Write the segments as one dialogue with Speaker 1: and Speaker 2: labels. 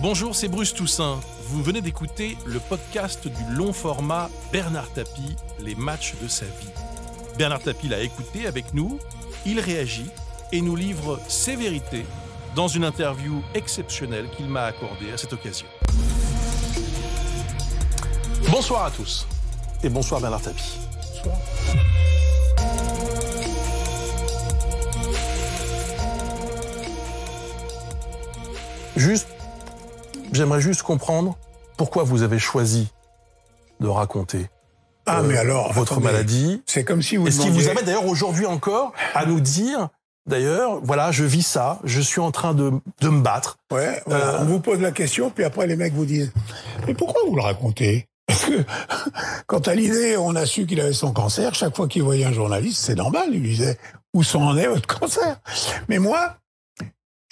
Speaker 1: Bonjour, c'est Bruce Toussaint. Vous venez d'écouter le podcast du long format Bernard Tapie, les matchs de sa vie. Bernard Tapie l'a écouté avec nous, il réagit et nous livre ses vérités dans une interview exceptionnelle qu'il m'a accordée à cette occasion. Bonsoir à tous et bonsoir Bernard Tapie. Bonsoir. Juste J'aimerais juste comprendre pourquoi vous avez choisi de raconter
Speaker 2: ah, mais euh, alors,
Speaker 1: votre maladie.
Speaker 2: C'est comme si vous.
Speaker 1: Et ce qui vous amène d'ailleurs aujourd'hui encore à nous dire, d'ailleurs, voilà, je vis ça, je suis en train de, de me battre.
Speaker 2: Ouais, euh, on vous pose la question, puis après les mecs vous disent, mais pourquoi vous le racontez? Parce que quand à l'idée, on a su qu'il avait son cancer, chaque fois qu'il voyait un journaliste, c'est normal, il lui disait, où s'en en est votre cancer? Mais moi,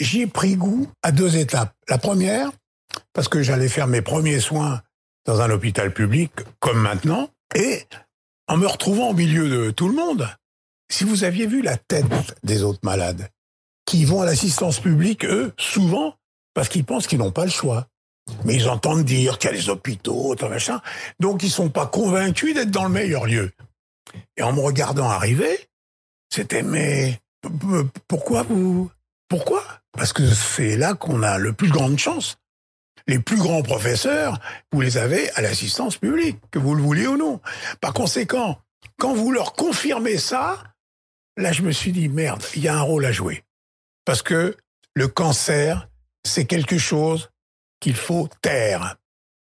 Speaker 2: j'ai pris goût à deux étapes. La première, parce que j'allais faire mes premiers soins dans un hôpital public, comme maintenant, et en me retrouvant au milieu de tout le monde, si vous aviez vu la tête des autres malades, qui vont à l'assistance publique, eux, souvent, parce qu'ils pensent qu'ils n'ont pas le choix. Mais ils entendent dire qu'il y a les hôpitaux, tout machin. Donc ils sont pas convaincus d'être dans le meilleur lieu. Et en me regardant arriver, c'était mais pourquoi vous Pourquoi? Parce que c'est là qu'on a le plus grande chance les plus grands professeurs, vous les avez à l'assistance publique, que vous le vouliez ou non. Par conséquent, quand vous leur confirmez ça, là je me suis dit, merde, il y a un rôle à jouer. Parce que le cancer, c'est quelque chose qu'il faut taire.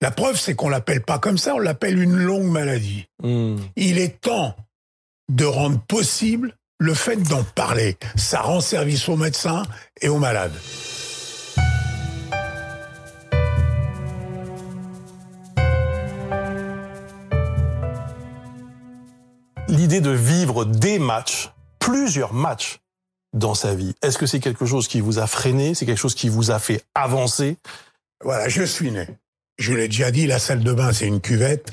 Speaker 2: La preuve, c'est qu'on l'appelle pas comme ça, on l'appelle une longue maladie. Hmm. Il est temps de rendre possible le fait d'en parler. Ça rend service aux médecins et aux malades.
Speaker 1: L'idée de vivre des matchs, plusieurs matchs dans sa vie. Est-ce que c'est quelque chose qui vous a freiné? C'est quelque chose qui vous a fait avancer?
Speaker 2: Voilà, je suis né. Je l'ai déjà dit, la salle de bain, c'est une cuvette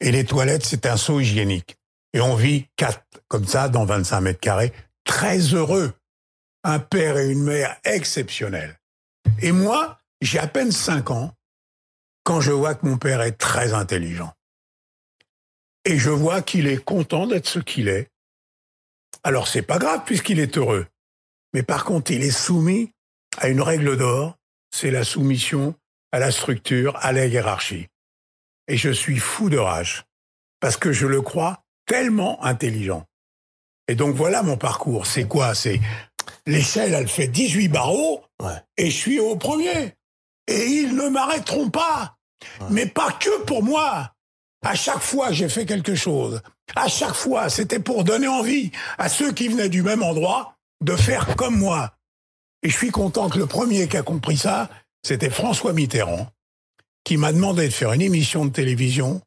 Speaker 2: et les toilettes, c'est un seau hygiénique. Et on vit quatre, comme ça, dans 25 mètres carrés, très heureux. Un père et une mère exceptionnels. Et moi, j'ai à peine 5 ans quand je vois que mon père est très intelligent. Et je vois qu'il est content d'être ce qu'il est. Alors c'est pas grave puisqu'il est heureux. Mais par contre, il est soumis à une règle d'or, c'est la soumission à la structure, à la hiérarchie. Et je suis fou de rage, parce que je le crois tellement intelligent. Et donc voilà mon parcours. C'est quoi? C'est l'échelle, elle fait 18 barreaux, et je suis au premier. Et ils ne m'arrêteront pas. Mais pas que pour moi. À chaque fois, j'ai fait quelque chose. À chaque fois, c'était pour donner envie à ceux qui venaient du même endroit de faire comme moi. Et je suis content que le premier qui a compris ça, c'était François Mitterrand, qui m'a demandé de faire une émission de télévision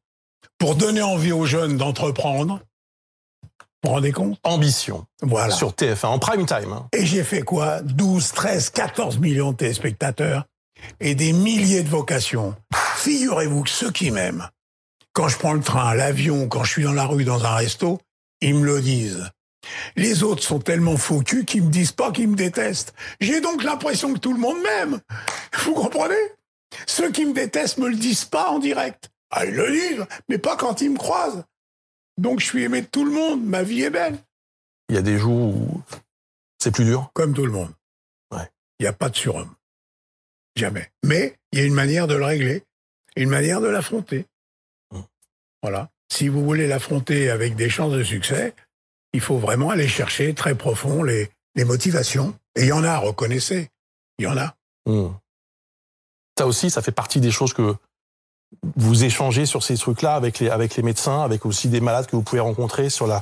Speaker 2: pour donner envie aux jeunes d'entreprendre. Vous vous rendez compte?
Speaker 1: Ambition. Voilà. Sur TF1, en prime time. Hein.
Speaker 2: Et j'ai fait quoi? 12, 13, 14 millions de téléspectateurs et des milliers de vocations. Figurez-vous que ceux qui m'aiment, quand je prends le train, l'avion, quand je suis dans la rue, dans un resto, ils me le disent. Les autres sont tellement faux culs qu'ils me disent pas qu'ils me détestent. J'ai donc l'impression que tout le monde m'aime. Vous comprenez? Ceux qui me détestent me le disent pas en direct. Ah, ils le disent, mais pas quand ils me croisent. Donc je suis aimé de tout le monde, ma vie est belle.
Speaker 1: Il y a des jours où c'est plus dur
Speaker 2: Comme tout le monde. Ouais. Il n'y a pas de surhomme. Jamais. Mais il y a une manière de le régler, une manière de l'affronter. Voilà. Si vous voulez l'affronter avec des chances de succès, il faut vraiment aller chercher très profond les, les motivations. Et il y en a, reconnaissez. Il y en a. Hmm.
Speaker 1: Ça aussi, ça fait partie des choses que vous échangez sur ces trucs-là avec les, avec les médecins, avec aussi des malades que vous pouvez rencontrer sur la,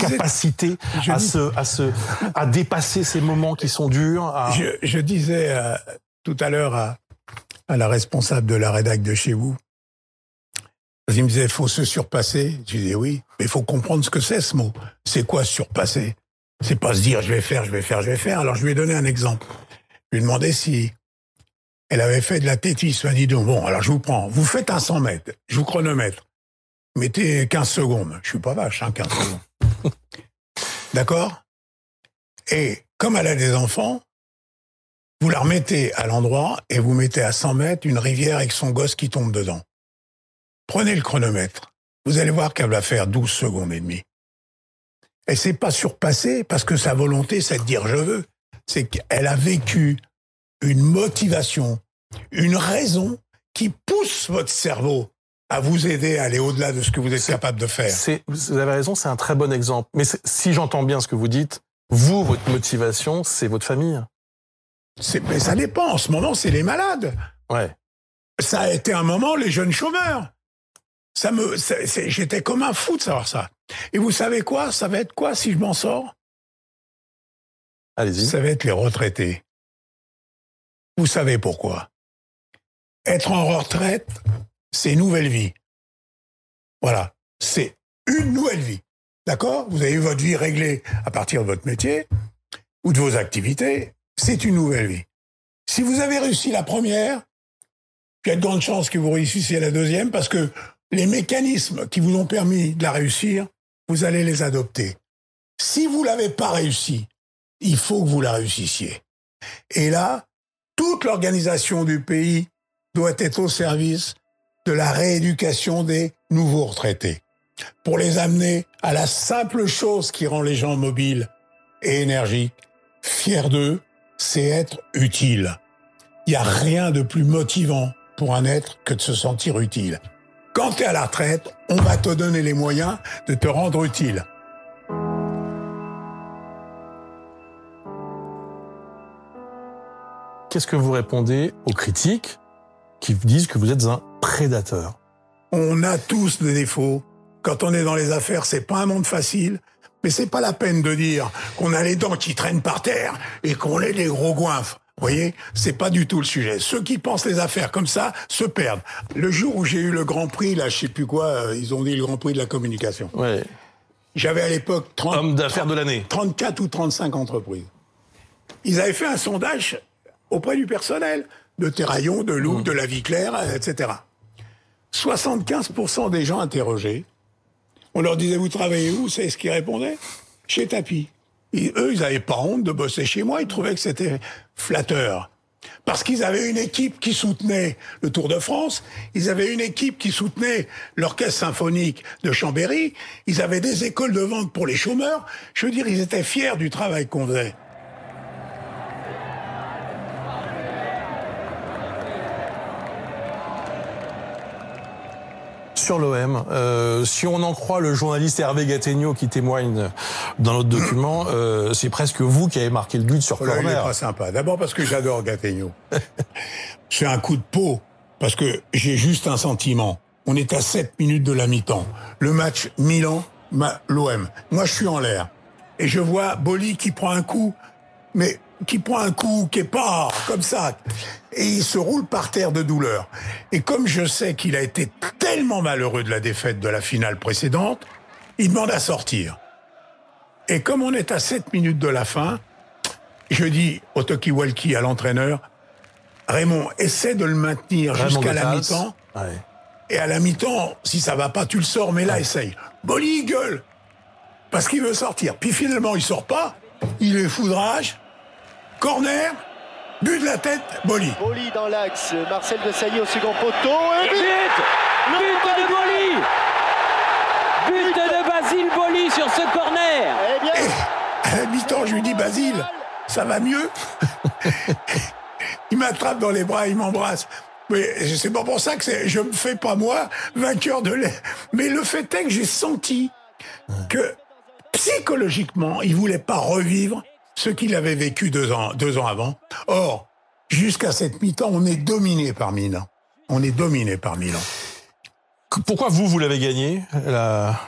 Speaker 1: capacité à, se, à, se, à dépasser ces moments qui sont durs.
Speaker 2: Je, disais euh, tout à l'heure à, à la responsable de la rédac de chez vous, il me disait, faut se surpasser. Je disais, oui, mais il faut comprendre ce que c'est ce mot. C'est quoi surpasser? C'est pas se dire, je vais faire, je vais faire, je vais faire. Alors je lui ai donné un exemple. Je lui ai demandé si elle avait fait de la tétis. Elle bon, alors je vous prends. Vous faites un 100 mètres. Je vous chronomètre. Mettez 15 secondes. Je suis pas vache, hein, 15 secondes. D'accord? Et comme elle a des enfants, vous la remettez à l'endroit et vous mettez à 100 mètres une rivière avec son gosse qui tombe dedans. Prenez le chronomètre. Vous allez voir qu'elle va faire 12 secondes et demie. Elle s'est pas surpassée parce que sa volonté, c'est de dire je veux. C'est qu'elle a vécu une motivation, une raison qui pousse votre cerveau à vous aider à aller au-delà de ce que vous êtes capable de faire.
Speaker 1: Vous avez raison, c'est un très bon exemple. Mais si j'entends bien ce que vous dites, vous, votre motivation, c'est votre famille.
Speaker 2: Mais ça dépend. En ce moment, c'est les malades.
Speaker 1: Ouais.
Speaker 2: Ça a été un moment les jeunes chômeurs. Ça me, j'étais comme un fou de savoir ça. Et vous savez quoi? Ça va être quoi si je m'en sors?
Speaker 1: Allez-y.
Speaker 2: Ça va être les retraités. Vous savez pourquoi? Être en retraite, c'est une nouvelle vie. Voilà, c'est une nouvelle vie. D'accord? Vous avez eu votre vie réglée à partir de votre métier ou de vos activités. C'est une nouvelle vie. Si vous avez réussi la première, il y a de grandes chances que vous réussissiez la deuxième parce que les mécanismes qui vous ont permis de la réussir, vous allez les adopter. Si vous l'avez pas réussi, il faut que vous la réussissiez. Et là, toute l'organisation du pays doit être au service de la rééducation des nouveaux retraités pour les amener à la simple chose qui rend les gens mobiles et énergiques, fiers d'eux, c'est être utile. Il n'y a rien de plus motivant pour un être que de se sentir utile. Quand tu es à la retraite, on va te donner les moyens de te rendre utile.
Speaker 1: Qu'est-ce que vous répondez aux critiques qui disent que vous êtes un prédateur?
Speaker 2: On a tous des défauts. Quand on est dans les affaires, c'est pas un monde facile. Mais c'est pas la peine de dire qu'on a les dents qui traînent par terre et qu'on est des gros goinfres. Vous voyez, c'est pas du tout le sujet. Ceux qui pensent les affaires comme ça se perdent. Le jour où j'ai eu le Grand Prix, là, je sais plus quoi, euh, ils ont dit le Grand Prix de la communication.
Speaker 1: Ouais.
Speaker 2: J'avais à l'époque 30,
Speaker 1: Homme d'affaires de l'année.
Speaker 2: 34 ou 35 entreprises. Ils avaient fait un sondage auprès du personnel de Terraillon, de Louk, mmh. de La Vie Claire, etc. 75% des gens interrogés, on leur disait vous travaillez où? C'est ce qu'ils répondaient Chez Tapi. Eux, ils n'avaient pas honte de bosser chez moi, ils trouvaient que c'était flatteur. Parce qu'ils avaient une équipe qui soutenait le Tour de France, ils avaient une équipe qui soutenait l'orchestre symphonique de Chambéry, ils avaient des écoles de vente pour les chômeurs. Je veux dire, ils étaient fiers du travail qu'on faisait.
Speaker 1: Sur l'OM. Euh, si on en croit le journaliste Hervé Gattegno qui témoigne dans notre document, euh, c'est presque vous qui avez marqué le but sur corner.
Speaker 2: Il est pas sympa. D'abord parce que j'adore Gattegno. c'est un coup de peau parce que j'ai juste un sentiment. On est à 7 minutes de la mi-temps. Le match Milan, l'OM. Moi, je suis en l'air. Et je vois Boli qui prend un coup. Mais qui prend un coup, qui est pas comme ça, et il se roule par terre de douleur. Et comme je sais qu'il a été tellement malheureux de la défaite de la finale précédente, il demande à sortir. Et comme on est à 7 minutes de la fin, je dis au Toki Walkie à l'entraîneur, Raymond, essaie de le maintenir jusqu'à la mi-temps. Et à la mi-temps, si ça va pas, tu le sors, mais là, essaye. Bolly, gueule Parce qu'il veut sortir. Puis finalement, il sort pas. Il est foudrage. Corner, but de la tête, Boli.
Speaker 3: Boli dans l'axe, Marcel de Sailly au second poteau et
Speaker 4: but But de Boli But de Basile Boli sur ce corner
Speaker 2: Eh bien À la mi-temps, je lui dis Basile, ça va mieux? Il m'attrape dans les bras, il m'embrasse. Mais c'est pas pour ça que je me fais pas moi vainqueur de l'air. Mais le fait est que j'ai senti que psychologiquement, il voulait pas revivre ce qu'il avait vécu deux ans, deux ans avant. Or, jusqu'à cette mi-temps, on est dominé par Milan. On est dominé par Milan.
Speaker 1: Pourquoi vous, vous l'avez gagné, la,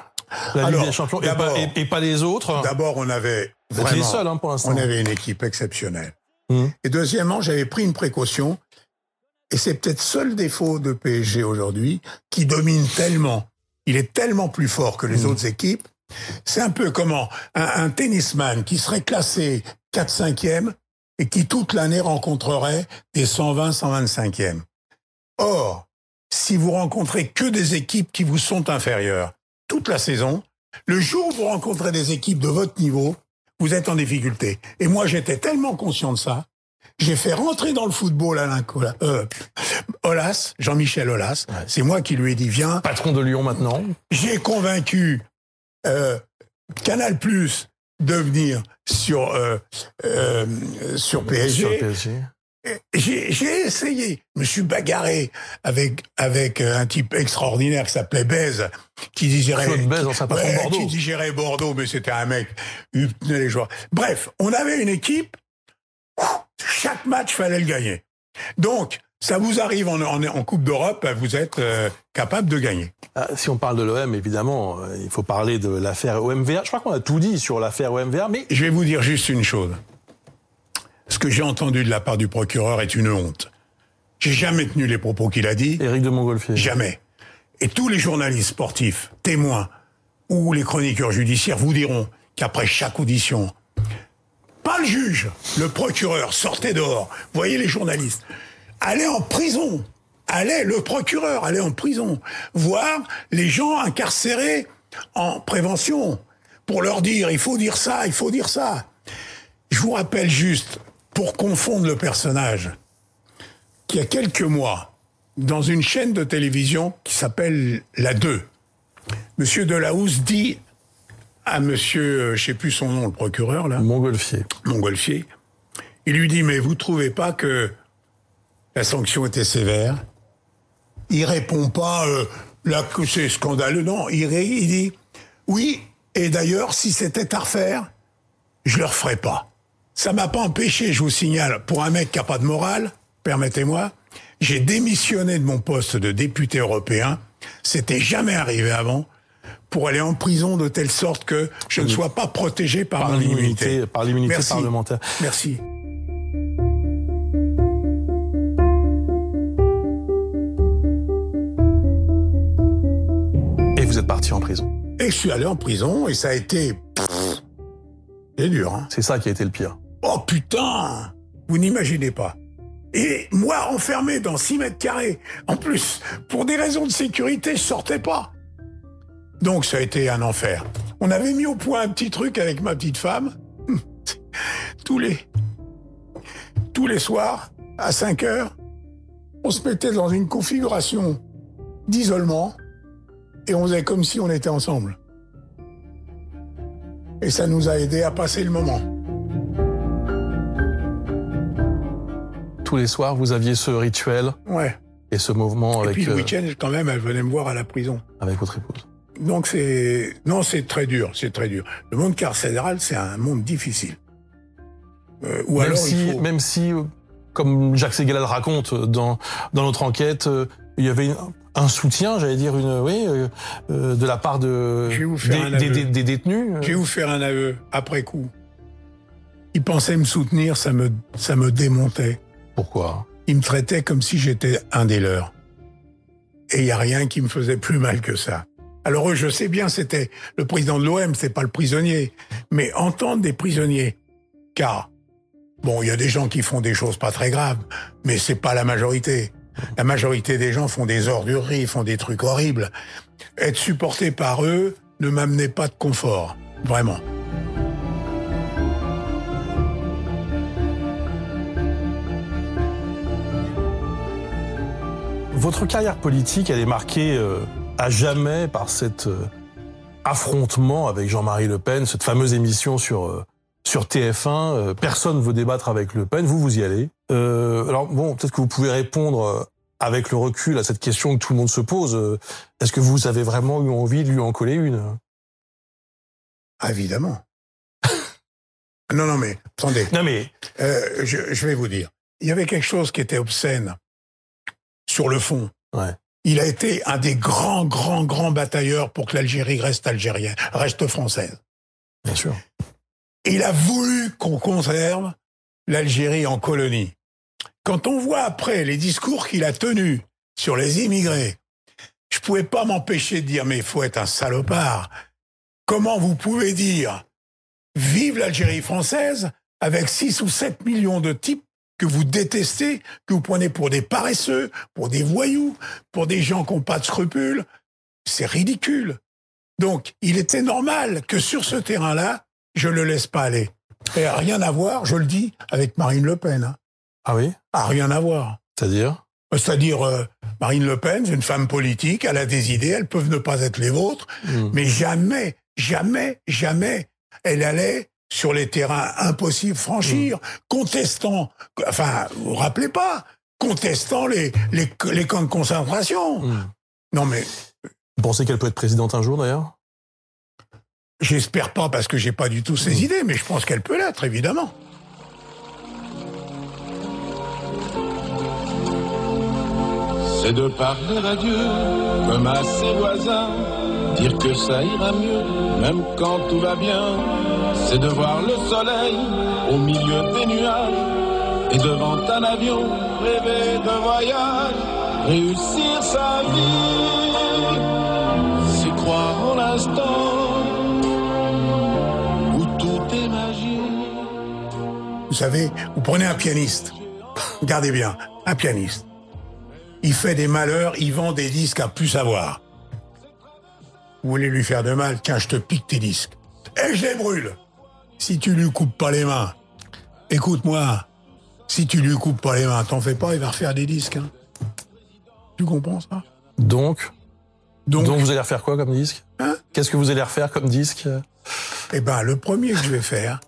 Speaker 1: la Ligue des Champions, et pas, les autres?
Speaker 2: D'abord, on avait vraiment,
Speaker 1: les seuls, hein, pour l'instant.
Speaker 2: On avait une équipe exceptionnelle. Hum. Et deuxièmement, j'avais pris une précaution, et c'est peut-être seul défaut de PSG aujourd'hui, qui domine tellement, il est tellement plus fort que les hum. autres équipes, c'est un peu comment un, tennisman qui serait classé 4-5e et qui toute l'année rencontrerait des 120-125e. Or, si vous rencontrez que des équipes qui vous sont inférieures toute la saison, le jour où vous rencontrez des équipes de votre niveau, vous êtes en difficulté. Et moi, j'étais tellement conscient de ça J'ai fait rentrer dans le football Alain Colas, euh, Olas, Jean-Michel Olas. C'est moi qui lui ai dit viens.
Speaker 1: Patron de Lyon maintenant.
Speaker 2: J'ai convaincu euh, Canal Plus de venir sur euh, euh, sur PSG.
Speaker 1: Sur PSG.
Speaker 2: J'ai j'ai essayé, je me suis bagarré avec avec euh, un type extraordinaire qui s'appelait Bèze, qui digérait
Speaker 1: Bèze,
Speaker 2: Ouais,
Speaker 1: Bordeaux.
Speaker 2: qui digérait Bordeaux, mais c'était un mec, il tenait les joueurs. Bref, on avait une équipe, chaque match fallait le gagner. Donc, ça vous arrive en, en, en Coupe d'Europe, vous êtes euh, capable de gagner.
Speaker 1: Ah, Si on parle de l'OM, évidemment, euh, il faut parler de l'affaire OMVR. Je crois qu'on a tout dit sur l'affaire OMVR, mais
Speaker 2: Je vais vous dire juste une chose. Ce que j'ai entendu de la part du procureur est une honte. J'ai jamais tenu les propos qu'il a dit.
Speaker 1: Éric de Montgolfier.
Speaker 2: Jamais. Et tous les journalistes sportifs, témoins ou les chroniqueurs judiciaires vous diront qu'après chaque audition, pas le juge, le procureur sortait dehors. Voyez les journalistes. Allez en prison. Allez, le procureur, allez en prison. Voir les gens incarcérés en prévention. Pour leur dire, il faut dire ça, il faut dire ça. Je vous rappelle juste, pour confondre le personnage, qu'il y a quelques mois, dans une chaîne de télévision qui s'appelle La 2, Monsieur Delahousse dit à Monsieur, euh, je sais plus son nom, le procureur là,
Speaker 1: Montgolfier.
Speaker 2: Montgolfier, il lui dit mais vous trouvez pas que la sanction était sévère Il répond pas euh, là c'est scandaleux, non. Il, ré- il dit oui. Et d'ailleurs, si c'était à refaire, je le referais pas. Ça m'a pas empêché, je vous signale, pour un mec qui a pas de morale, permettez-moi, j'ai démissionné de mon poste de député européen. C'était jamais arrivé avant pour aller en prison de telle sorte que je ne sois pas protégé par,
Speaker 1: Par
Speaker 2: mon
Speaker 1: l'immunité-
Speaker 2: immunité.
Speaker 1: par l'immunité parlementaire.
Speaker 2: Merci.
Speaker 1: Et
Speaker 2: je suis allé en prison et ça a été... C'est dur, hein
Speaker 1: C'est ça qui a été le pire.
Speaker 2: Oh putain Vous n'imaginez pas. Et moi, enfermé dans 6 mètres carrés, en plus, pour des raisons de sécurité, je sortais pas. Donc ça a été un enfer. On avait mis au point un petit truc avec ma petite femme. Tous les... Tous les soirs, à 5 heures, on se mettait dans une configuration d'isolement et on faisait comme si on était ensemble. Et ça nous a aidé à passer le moment.
Speaker 1: Tous les soirs, vous aviez ce rituel
Speaker 2: Ouais.
Speaker 1: et ce mouvement
Speaker 2: Et
Speaker 1: avec,
Speaker 2: puis le
Speaker 1: euh,
Speaker 2: week-end, quand même, elle venait me voir à la prison.
Speaker 1: avec votre épouse.
Speaker 2: Donc c'est non, c'est très dur, c'est très dur. Le monde carcéral, c'est un monde difficile. Euh, ou
Speaker 1: même
Speaker 2: alors
Speaker 1: si,
Speaker 2: il faut.
Speaker 1: même si, euh, comme Jacques Séguéla le raconte dans, dans notre enquête, il y avait un, soutien, j'allais dire, une, oui, euh, euh, de la part de, des, des, des- détenus. euh.
Speaker 2: Je vais vous faire un aveu après coup. Ils pensaient me soutenir, ça me ça me démontait.
Speaker 1: Pourquoi?
Speaker 2: Ils me traitaient comme si j'étais un des leurs. Et il y a rien qui me faisait plus mal que ça. Alors eux, je sais bien, c'était le président de l'OM, c'est pas le prisonnier, mais entendre des prisonniers, car bon, il y a des gens qui font des choses pas très graves, mais c'est pas la majorité. La majorité des gens font des ordureries, font des trucs horribles. Être supporté par eux ne m'amenait pas de confort, vraiment.
Speaker 1: Votre carrière politique, elle est marquée euh, à jamais par cet euh, affrontement avec Jean-Marie Le Pen, cette fameuse émission sur euh, sur TF1. euh, personne veut débattre avec Le Pen, vous vous y allez. Euh, alors bon, peut-être que vous pouvez répondre euh, avec le recul à cette question que tout le monde se pose. euh, Est-ce que vous avez vraiment eu envie de lui en coller une?
Speaker 2: Ah, Évidemment. non, non, mais attendez.
Speaker 1: Non mais
Speaker 2: Euh, je, je vais vous dire. Il y avait quelque chose qui était obscène sur le fond.
Speaker 1: Ouais.
Speaker 2: Il a été un des grands, grands, grands batailleurs pour que l'Algérie reste algérienne, reste française.
Speaker 1: bien sûr.
Speaker 2: Il a voulu qu'on conserve l'Algérie en colonie. Quand on voit après les discours qu'il a tenus sur les immigrés, je pouvais pas m'empêcher de dire mais il faut être un salopard. Comment vous pouvez dire vive l'Algérie française avec 6 ou 7 millions de types que vous détestez, que vous prenez pour des paresseux, pour des voyous, pour des gens qui n'ont pas de scrupules? C'est ridicule. Donc, il était normal que sur ce terrain-là, je le laisse pas aller. Et rien à voir, je le dis, avec Marine Le Pen. hein.
Speaker 1: Ah oui?
Speaker 2: Ah, rien à voir.
Speaker 1: C'est-à-dire?
Speaker 2: C'est-à-dire, euh, Marine Le Pen, c'est une femme politique, elle a des idées, elles peuvent ne pas être les vôtres,
Speaker 1: Hmm.
Speaker 2: mais jamais, jamais, jamais, elle allait sur les terrains impossibles franchir, contestant, enfin, vous vous rappelez pas, contestant les, les, les camps de concentration.
Speaker 1: Hmm.
Speaker 2: Non mais,
Speaker 1: Vous pensez qu'elle peut être présidente un jour d'ailleurs?
Speaker 2: J'espère pas parce que j'ai pas du tout ces idées, mais je pense qu'elle peut l'être, évidemment.
Speaker 5: C'est de parler à Dieu comme à ses voisins, dire que ça ira mieux, même quand tout va bien. C'est de voir le soleil au milieu des nuages et devant un avion rêver de voyage, réussir sa vie,
Speaker 2: Vous savez, vous prenez un pianiste, regardez bien, un pianiste. Il fait des malheurs, il vend des disques à plus savoir. Vous voulez lui faire de mal, tiens, je te pique tes disques. Et je les brûle. Si tu lui coupes pas les mains, écoute-moi, si tu lui coupes pas les mains, t'en fais pas, il va refaire des disques. hein. Tu comprends ça?
Speaker 1: Donc,
Speaker 2: Donc,
Speaker 1: donc vous allez refaire quoi comme disque?
Speaker 2: Hein?
Speaker 1: Qu'est-ce que vous allez refaire comme disque?
Speaker 2: Eh ben, le premier que je vais faire,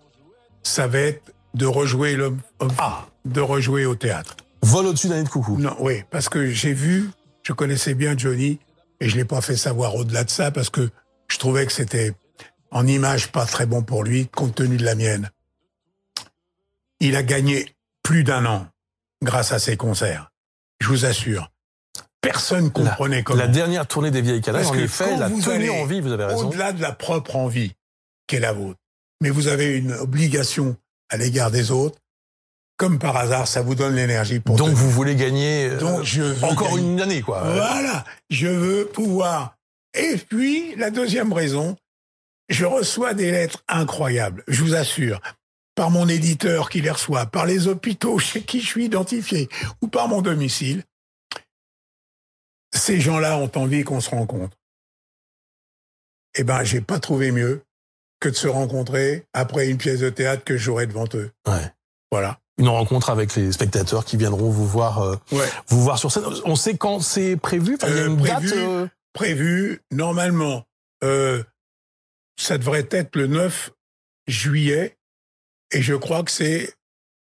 Speaker 2: ça va être de rejouer le, ah, de rejouer au théâtre.
Speaker 1: Vol au-dessus d'un nid de coucou.
Speaker 2: Non, oui, parce que j'ai vu, je connaissais bien Johnny, et je l'ai pas fait savoir au-delà de ça, parce que je trouvais que c'était en image pas très bon pour lui, compte tenu de la mienne. Il a gagné plus d'un an grâce à ses concerts. Je vous assure. Personne comprenait comment.
Speaker 1: La dernière tournée des vieilles
Speaker 2: Parce
Speaker 1: en effet, la tenue
Speaker 2: allez
Speaker 1: en vie, vous avez raison.
Speaker 2: Au-delà de la propre envie qu'est la vôtre. Mais vous avez une obligation à l'égard des autres. Comme par hasard, ça vous donne l'énergie pour
Speaker 1: Donc
Speaker 2: tenir.
Speaker 1: vous voulez gagner euh,
Speaker 2: Donc, je veux
Speaker 1: encore
Speaker 2: gagner.
Speaker 1: une année, quoi.
Speaker 2: Voilà, je veux pouvoir. Et puis, la deuxième raison, je reçois des lettres incroyables, je vous assure, par mon éditeur qui les reçoit, par les hôpitaux chez qui je suis identifié, ou par mon domicile. Ces gens-là ont envie qu'on se rencontre. Eh ben, j'ai pas trouvé mieux que de se rencontrer après une pièce de théâtre que j'aurai devant eux.
Speaker 1: Ouais.
Speaker 2: Voilà.
Speaker 1: Une rencontre avec les spectateurs qui viendront vous voir, euh,
Speaker 2: Ouais.
Speaker 1: vous voir sur scène. On sait quand c'est prévu. Enfin, il y a
Speaker 2: Euh,
Speaker 1: une
Speaker 2: prévu.
Speaker 1: date. euh,
Speaker 2: prévu normalement. Euh, ça devrait être le 9 juillet et je crois que c'est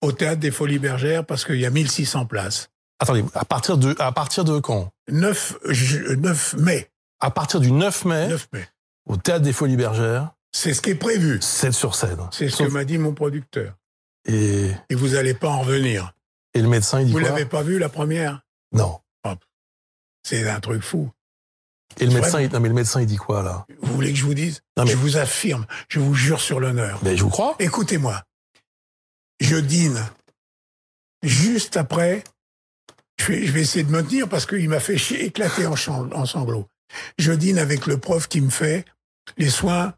Speaker 2: au théâtre des Folies Bergères parce qu'il y a 1600 places.
Speaker 1: Attendez, à partir de, à partir de quand?
Speaker 2: 9, ju- 9 mai.
Speaker 1: À partir du 9 mai,
Speaker 2: 9 mai.
Speaker 1: au théâtre des Folies Bergères,
Speaker 2: C'est ce qui est prévu.
Speaker 1: 7 sur scène.
Speaker 2: C'est ce
Speaker 1: Sauf-
Speaker 2: que m'a dit mon producteur.
Speaker 1: et,
Speaker 2: Et vous n'allez pas en revenir.
Speaker 1: et le médecin, il dit
Speaker 2: Vous l'avez pas vu la première?
Speaker 1: Non.
Speaker 2: C'est un truc fou.
Speaker 1: Et le médecin, il, non, mais le médecin, il dit quoi là?
Speaker 2: Vous voulez que je vous dise?
Speaker 1: Non, mais-
Speaker 2: Je vous affirme, je vous jure sur l'honneur.
Speaker 1: Ben, je vous crois.
Speaker 2: Écoutez-moi. Je dîne juste après. Je vais, je vais essayer de me tenir parce qu'il m'a fait éclater en, en sanglots. Je dîne avec le prof qui me fait les soins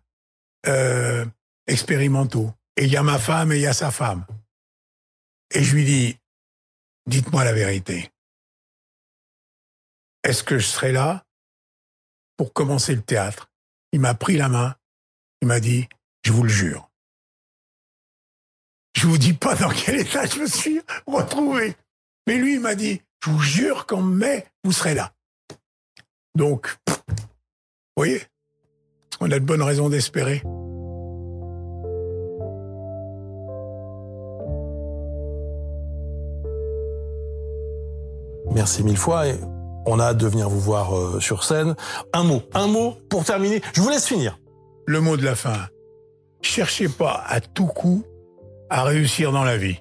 Speaker 2: euh, expérimentaux. Et il y a ma femme et il y a sa femme. Et je lui dis, dites-moi la vérité. Est-ce que je serai là pour commencer le théâtre? Il m'a pris la main. Il m'a dit, je vous le jure. Je vous dis pas dans quel état je me suis retrouvé. Mais lui, il m'a dit, je vous jure qu'en mai, vous serez là. Donc, vous voyez, on a de bonnes raisons d'espérer.
Speaker 1: Merci mille fois. Et on a hâte de venir vous voir euh, sur scène. Un mot, un mot pour terminer. Je vous laisse finir.
Speaker 2: Le mot de la fin. Cherchez pas à tout coup à réussir dans la vie.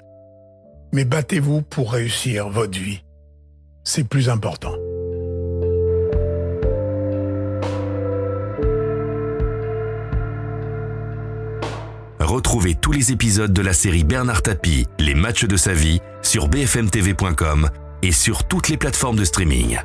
Speaker 2: Mais battez-vous pour réussir votre vie. C'est plus important.
Speaker 6: Retrouvez tous les épisodes de la série Bernard Tapie, Les matchs de sa vie, sur bfmtv.com et sur toutes les plateformes de streaming.